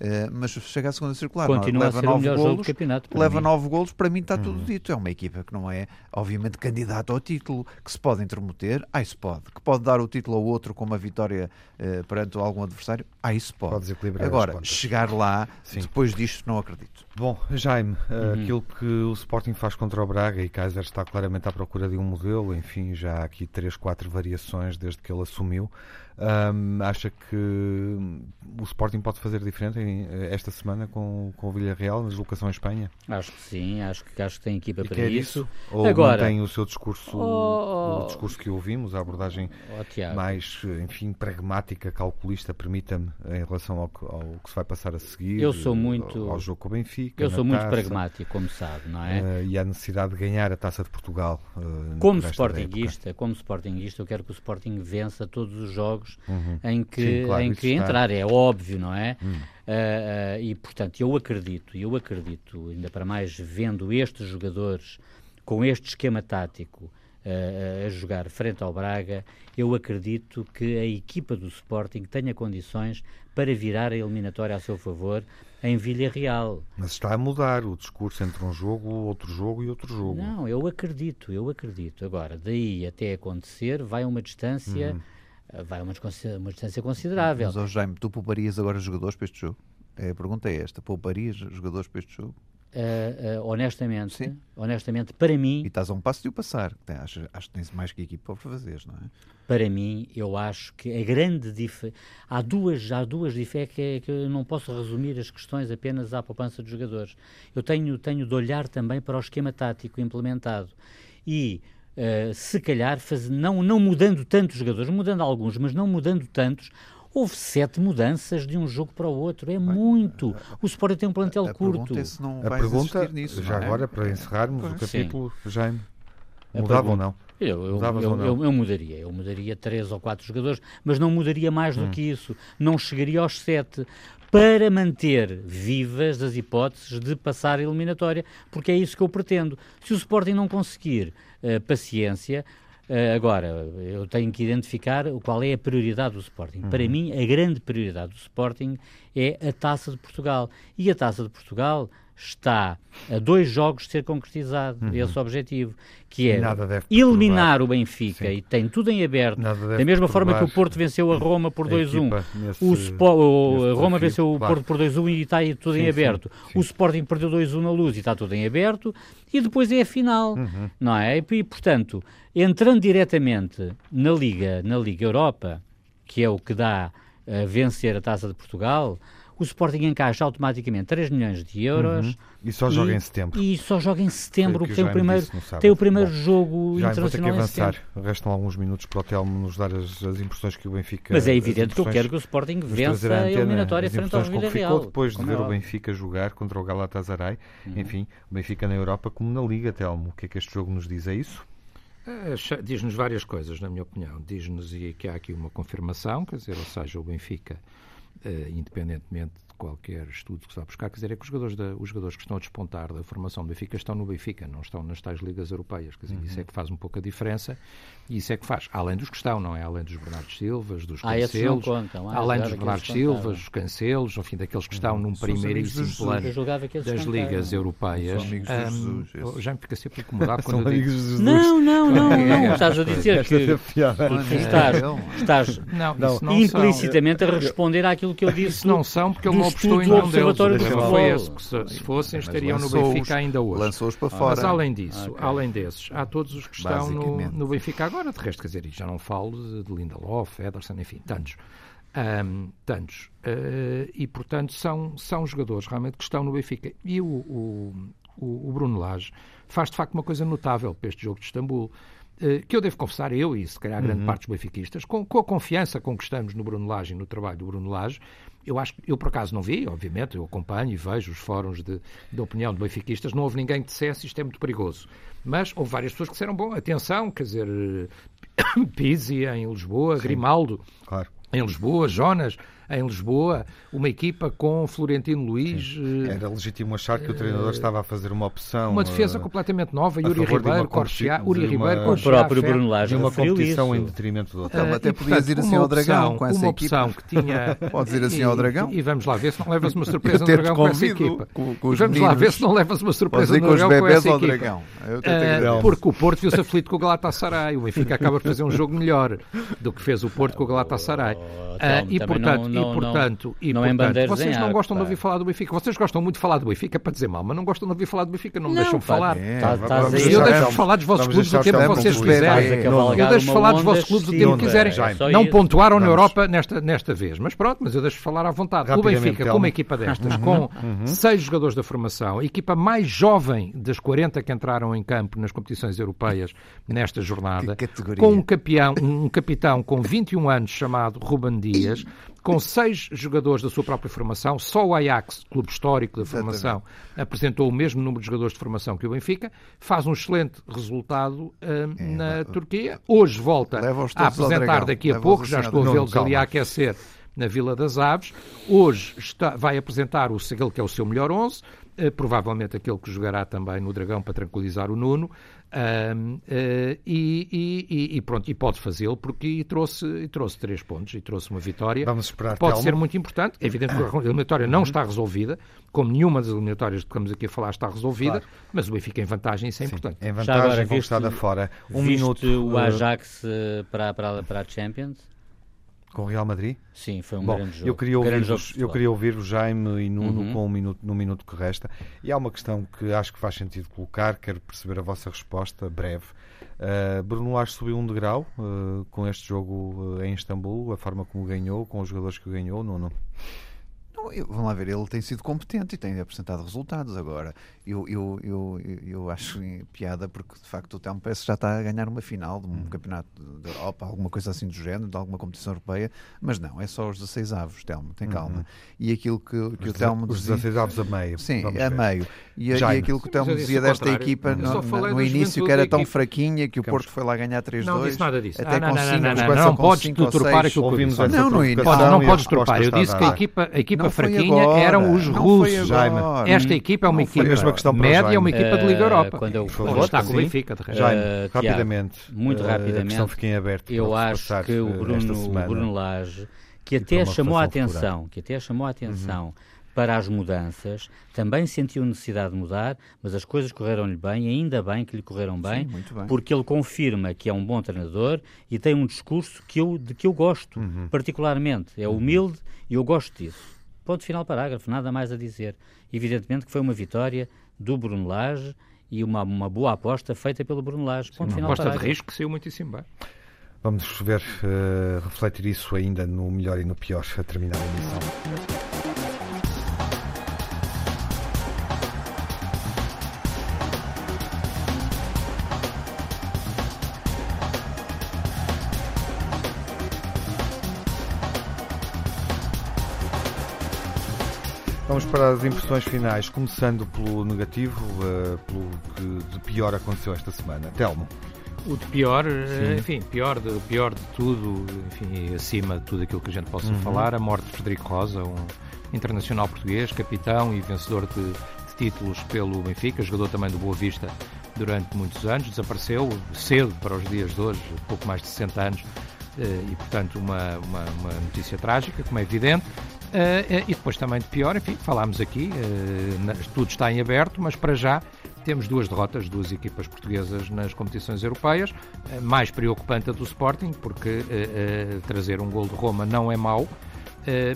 Uh, mas chega à segunda circular,
Continua leva a ser nove o golos.
Leva mim. nove golos, para mim está tudo hum. dito. É uma equipa que não é, obviamente, candidata ao título, que se pode intermeter, ah, isso pode. Que pode dar o título ao outro com uma vitória uh, perante algum adversário, ah, isso pode.
pode
Agora, chegar lá, Sim. depois disto, não acredito.
Bom, Jaime, uhum. aquilo que o Sporting faz contra o Braga e Kaiser está claramente à procura de um modelo, enfim, já há aqui três, quatro variações desde que ele assumiu. Um, acha que o Sporting pode fazer diferente em, esta semana com, com o Villarreal na deslocação em Espanha?
Acho que sim, acho que, acho que tem equipa
e
para isso.
isso. Ou Agora, mantém o seu discurso, oh, o discurso que ouvimos, a abordagem oh, mais, enfim, pragmática, calculista, permita-me, em relação ao, ao, que se vai passar a seguir,
eu sou muito,
ao, jogo com o Benfica.
Eu sou muito taça, pragmático, como sabe, não é?
Uh, e a necessidade de ganhar a taça de Portugal. Uh,
como Sportingista, como Sportingista, eu quero que o Sporting vença todos os jogos uhum. em que, Sim, claro, em que entrar, é óbvio, não é? Uhum. Uh, e, portanto, eu acredito, eu acredito, ainda para mais vendo estes jogadores com este esquema tático a jogar frente ao Braga, eu acredito que a equipa do Sporting tenha condições para virar a eliminatória a seu favor em Vila Real.
Mas está a mudar o discurso entre um jogo, outro jogo e outro jogo.
Não, eu acredito, eu acredito. Agora, daí até acontecer, vai uma distância. Uhum vai uma, uma distância considerável.
Mas, oh, Jaime, tu pouparias agora jogadores para este jogo? É, a pergunta é esta: pouparias jogadores para este jogo?
Uh, uh, honestamente, Sim. honestamente, para mim.
E estás a um passo de o passar. Acho, acho que tens mais que equipa para fazer, não é?
Para mim, eu acho que a grande diferença. Há duas, há duas diferenças que, é que eu não posso resumir as questões apenas à poupança dos jogadores. Eu tenho, tenho de olhar também para o esquema tático implementado. E Uh, se calhar, faz, não, não mudando tantos jogadores, mudando alguns, mas não mudando tantos, houve sete mudanças de um jogo para o outro. É muito. O Sport tem um plantel
a, a
curto.
Pergunta é se não
a pergunta,
nisso,
já
é?
agora, para encerrarmos pois. o capítulo, Sim. Jaime, mudava ou não?
Eu, eu, eu, eu, eu, mudaria, eu mudaria três ou quatro jogadores, mas não mudaria mais hum. do que isso. Não chegaria aos sete para manter vivas as hipóteses de passar a eliminatória, porque é isso que eu pretendo. Se o Sporting não conseguir uh, paciência, uh, agora eu tenho que identificar qual é a prioridade do Sporting. Uhum. Para mim, a grande prioridade do Sporting é a Taça de Portugal. E a Taça de Portugal está a dois jogos de ser concretizado uhum. esse objetivo, que é eliminar o Benfica Sim. e tem tudo em aberto. Da mesma forma que o Porto venceu a Roma por 2-1, o, Spo o Roma venceu claro. o Porto por 2-1 e está tudo sim, em aberto. Sim, o Sporting perdeu 2-1 na luz e está tudo em aberto. E depois é a final, uhum. não é? E, portanto, entrando diretamente na Liga, na Liga Europa, que é o que dá a vencer a Taça de Portugal, o Sporting encaixa automaticamente 3 milhões de euros. Uhum.
E só joga em setembro.
E só joga em setembro, que tem o, primeiro, tem o primeiro Bom, jogo já internacional. Vou ter que avançar.
Restam alguns minutos para o Telmo nos dar as, as, impressões que o Benfica.
Mas é evidente que eu quero que o Sporting vença a, eliminatória frente ao Villarreal.
depois de ver é o Benfica jogar contra o Galatasaray. Uhum. Enfim, o Benfica na Europa como na Liga, Telmo. O que é que este jogo nos diz? É isso?
É, diz-nos várias coisas, na minha opinião. Diz-nos que há aqui uma confirmação, quer dizer, ou seja, o Benfica independentemente de qualquer estudo que se vá buscar, quer dizer, é que os jogadores, da, os jogadores que estão a despontar da formação do Benfica estão no Benfica, não estão nas tais ligas europeias. Quer dizer, uhum. isso é que faz um pouco a diferença e isso é que faz, além dos que estão, não é? Além dos Bernardos Silvas, dos
ah,
Cancelos,
contam, ah,
além dos Bernardos Silvas, dos Cancelos, enfim, daqueles que estão uhum. num primeiríssimo plano das ligas europeias. Um, oh, já me fica sempre incomodado quando eu digo...
Não, não, não, não, estás a dizer que estás, estás não, não implicitamente a responder àquilo que eu disse.
Isso não são, porque ele não apostou em nenhum deles. Foi esse, que se, fossem, estariam no Benfica ainda hoje.
Lançou-os para fora.
Mas além disso, além desses, há todos os que estão no Benfica agora, de resto, quer dizer, já não falo de Lindelof, Ederson, enfim, tantos. Um, tantos. Uh, e, portanto, são, são jogadores realmente que estão no Benfica. E o, o, o Bruno Lage faz, de facto, uma coisa notável para este jogo de Istambul. Uh, que eu devo confessar, eu e se calhar a grande uhum. parte dos benfiquistas, com, com, a confiança com que estamos no Bruno Lage e no trabalho do Bruno Lage, eu acho eu por acaso não vi, obviamente, eu acompanho e vejo os fóruns de, de opinião de benfiquistas, não houve ninguém que dissesse isto é muito perigoso. Mas houve várias pessoas que disseram, bom, atenção, quer dizer, Pizzi em Lisboa, Sim, Grimaldo claro. em Lisboa, Jonas em Lisboa, uma equipa com Florentino Luiz.
Eh, Era legítimo achar que o treinador uh, estava a fazer uma opção.
Uma defesa uh, completamente nova, Yuri Ribeiro, Corchia, Uri Ribeiro,
O próprio Bruno Lage
uma competição em detrimento do outro.
Então, até podias ir assim ao Dragão com essa
uma opção que tinha.
Podes ir assim ao Dragão.
E, vamos lá ver se não levas uma surpresa no Dragão com essa equipa. vamos lá ver se não levas uma surpresa no Dragão com essa equipa. Eh, porque o Porto viu-se aflito com o Galatasaray. O Benfica acaba de fazer um jogo melhor do que fez o Porto com o Galatasaray. Oh, e portanto, e portanto, e,
não portanto,
é vocês não gostam de ouvir falar do Benfica. Vocês gostam muito de falar do Benfica para dizer mal, mas não gostam de ouvir falar do Benfica, não me deixam falar. É,
tá, tá
eu deixo falar dos vossos clubes o tempo que vocês quiserem. Eu deixo falar dos vossos clubes o tempo que quiserem. Não pontuaram na Europa nesta, nesta vez, mas pronto, mas eu deixo falar à vontade. O Benfica, com uma equipa destas, com uhum. seis jogadores da formação, a equipa mais jovem das 40 que entraram em campo nas competições europeias nesta jornada, com um campeão, um capitão com 21 anos chamado Ruben Dias, com seis jogadores da sua própria formação. Só o Ajax, clube histórico da formação, Exatamente. apresentou o mesmo número de jogadores de formação que o Benfica. Faz um excelente resultado uh, é, na Turquia. Hoje volta a apresentar daqui a pouco, já estou a vê-los ali a aquecer na Vila das Aves. Hoje está, vai apresentar o, aquele que é o seu melhor 11, uh, provavelmente aquele que jogará também no Dragão para tranquilizar o Nuno. Uh, uh, e, e, e, pronto, e pode fazê-lo porque trouxe, e trouxe três pontos e trouxe uma vitória.
Vamos esperar.
Pode ser muito importante. É evidente que a eliminatória não está resolvida, como nenhuma das eliminatórias que estamos aqui a falar está resolvida, claro. mas o Benfica em vantagem, isso é
Sim,
importante.
Em vantagem, Já agora, fora.
Um minuto. o eh, Ajax para, para, para a Champions?
Com o Real Madrid?
Sim, foi um Bom, grande jogo.
Eu queria ouvir-vos ouvir Jaime e Nuno uhum. com um minuto, no minuto que resta. E há uma questão que acho que faz sentido colocar, quero perceber a vossa resposta, breve. Uh, Bruno Lage subiu um degrau uh, com este jogo uh, em Istambul, a forma como ganhou, com os jogadores que ganhou, Nuno?
eu, vamos lá ver, ele tem sido competente e tem apresentado resultados agora. Eu, eu, eu, eu acho piada porque de facto o Telmo parece já está a ganhar uma final de um hum. campeonato da Europa, alguma coisa assim do género, de alguma competição europeia, mas não, é só os 16 avos, Telmo, tem calma. Uhum. E aquilo que, que o Telmo
Os 16 avos a meio.
Sim, a meio. E, e, aquilo que o Telmo dizia desta equipa no, no início que era tão fraquinha que o Porto foi lá ganhar 3-2.
Não disse nada disso.
Até
ah, não, não, não, não, não, podes deturpar aquilo que ouvimos
Não, no
início. Não podes deturpar. Eu disse que a equipa, fraquinha eram os russos. Esta equipa é uma equipa média, é uma equipa de Liga eh, Europa.
Quando eu
está com o Benfica, de
resto. Jaime, uh, rapidamente.
Muito uh, rapidamente.
A fica em aberto.
Eu acho que o Bruno, o Bruno Lage, que até chamou a atenção, que até chamou a atenção uhum. para as mudanças, também sentiu necessidade de mudar, mas as coisas correram-lhe bem, ainda bem que lhe correram bem, Sim, bem, porque ele confirma que é um bom treinador e tem um discurso que eu, de que eu gosto, uhum. particularmente. É humilde e eu gosto disso. Ponto final parágrafo, nada mais a dizer. Evidentemente que foi uma vitória do Bruno Lage e uma, uma boa aposta feita pelo Bruno Lage. Ponto
Sim,
final
uma aposta
parágrafo.
de risco que saiu muitíssimo bem.
Vamos ver, uh, refletir isso ainda no melhor e no pior a terminar a emissão. Para as impressões finais, começando pelo negativo, uh, pelo que de pior aconteceu esta semana. Telmo.
O de pior, Sim. enfim, pior de, pior de tudo, enfim, acima de tudo aquilo que a gente possa uhum. falar, a morte de Frederico Rosa, um, internacional português, capitão e vencedor de, de títulos pelo Benfica, jogador também do Boa Vista durante muitos anos, desapareceu cedo para os dias de hoje, pouco mais de 60 anos, eh, e portanto uma, uma, uma notícia trágica, como é evidente. Uh, e depois também de pior, enfim, falámos aqui, uh, tudo está em aberto, mas para já temos duas derrotas, duas equipas portuguesas nas competições europeias. Uh, mais preocupante a do Sporting, porque trazer um gol de Roma não é mau.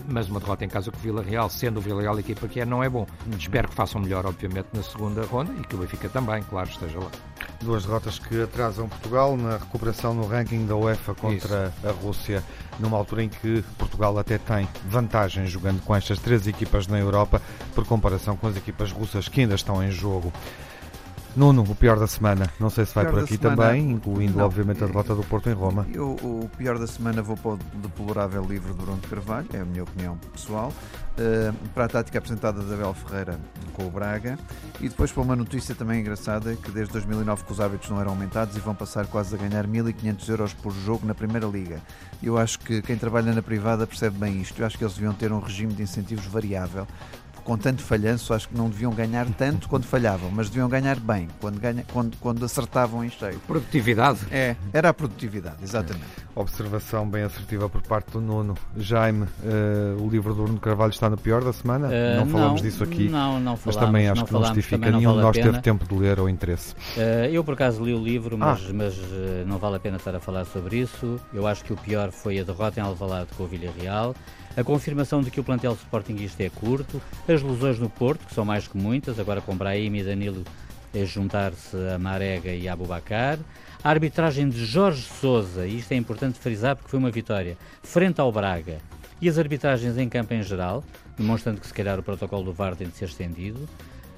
Mas uma derrota em casa com o Vila Real, sendo o Vila Real a equipa que é, não é bom. Espero que façam melhor, obviamente, na segunda ronda e que o Benfica também, claro, esteja lá.
Duas derrotas que atrasam Portugal na recuperação no ranking da UEFA contra Isso. a Rússia, numa altura em que Portugal até tem vantagem jogando com estas três equipas na Europa, por comparação com as equipas russas que ainda estão em jogo. Nuno, o pior da semana. Não sei se vai por aqui semana, também, incluindo, não, obviamente, a derrota do Porto em Roma.
Eu, o pior da semana vou para o deplorável livro de Bruno de Carvalho, é a minha opinião pessoal, uh, para a tática apresentada de Abel Ferreira com o Braga, e depois para uma notícia também engraçada, que desde 2009 que os hábitos não eram aumentados e vão passar quase a ganhar 1.500 euros por jogo na Primeira Liga. Eu acho que quem trabalha na privada percebe bem isto. Eu acho que eles deviam ter um regime de incentivos variável com tanto falhanço, acho que não deviam ganhar tanto quando falhavam, mas deviam ganhar bem, quando, ganha, quando, quando acertavam em cheio.
Produtividade.
É, era a produtividade, exatamente.
É. Observação bem assertiva por parte do Nuno. Jaime, uh, o livro do Bruno Carvalho está no pior da semana? Uh, não falamos
não,
disso aqui,
não, não
falamos, mas também acho que não justifica nenhum de nós ter tempo de ler ou interesse.
Uh, eu, por acaso, li o livro, mas, ah. mas não vale a pena estar a falar sobre isso. Eu acho que o pior foi a derrota em Alvalade com o Villarreal a confirmação de que o plantel Sportingista é curto, as lesões no Porto, que são mais que muitas, agora com Brahim e Danilo a juntar-se a Marega e a Abubacar, a arbitragem de Jorge Sousa, e isto é importante frisar porque foi uma vitória, frente ao Braga, e as arbitragens em campo em geral, demonstrando que se calhar o protocolo do VAR tem de ser estendido.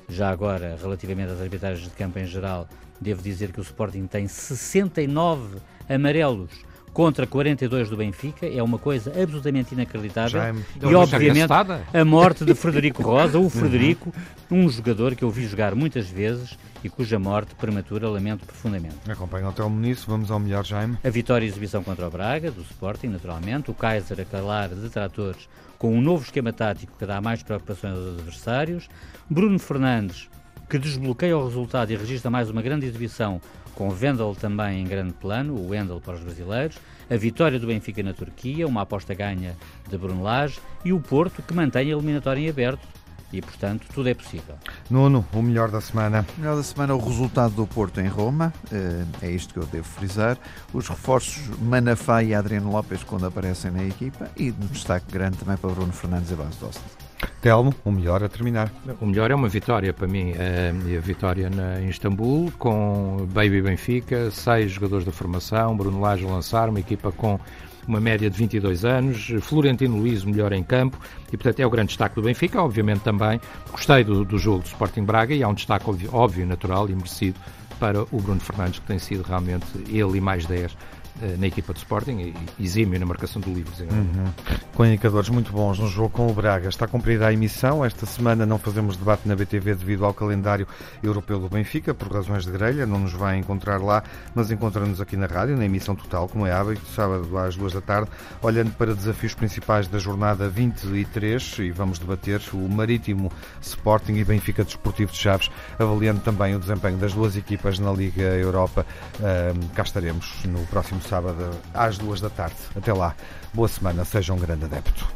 Já agora, relativamente às arbitragens de campo em geral, devo dizer que o Sporting tem 69 amarelos contra 42 do Benfica é uma coisa absolutamente inacreditável. É, e obviamente a morte de Frederico Rosa, o uhum. Frederico, um jogador que eu vi jogar muitas vezes e cuja morte prematura lamento profundamente.
Acompanha o Telmo nisso, vamos ao melhor, Jaime.
A vitória e exibição contra o Braga, do Sporting, naturalmente, o Kaiser a calar detratores com um novo esquema tático que dá mais preocupações aos adversários, Bruno Fernandes, que desbloqueia o resultado e registra mais uma grande exibição com Vendel também em grande plano, o Wendel para os brasileiros, a vitória do Benfica na Turquia, uma aposta ganha de Bruno Lage e o Porto que mantém a eliminatória em aberto e, portanto, tudo é possível.
Nuno, o melhor da semana.
O melhor da semana é o resultado do Porto em Roma, eh, é isto que eu devo frisar. Os reforços Manafá e Adriano Lopes quando aparecem na equipa e um destaque grande também para Bruno Fernandes e Bas Dost.
Telmo, o melhor a terminar.
O melhor é uma vitória para mim. É a vitória na, em Istambul, com Baby Benfica, seis jogadores da formação, Bruno Lage lançar, uma equipa com uma média de 22 anos, Florentino Luiz melhor em campo e portanto é o grande destaque do Benfica, obviamente também gostei do, do jogo do Sporting Braga e há um destaque óbvio, natural e merecido para o Bruno Fernandes que tem sido realmente ele e mais 10 eh, na equipa do Sporting e exímio na marcação do livro.
Uhum. Com indicadores muito bons no jogo com o Braga. Está cumprida a emissão. Esta semana não fazemos debate na BTV devido ao calendário europeu do Benfica, por razões de grelha. Não nos vai encontrar lá, mas encontra-nos aqui na rádio, na emissão total, como é hábito, sábado às duas da tarde, olhando para desafios principais da jornada 23 e vamos debater o Marítimo Sporting e Benfica Desportivo de Chaves, avaliando também o desempenho das duas equipas na Liga Europa. Um, cá estaremos no próximo sábado às duas da tarde. Até lá, boa semana, seja um grande adepto.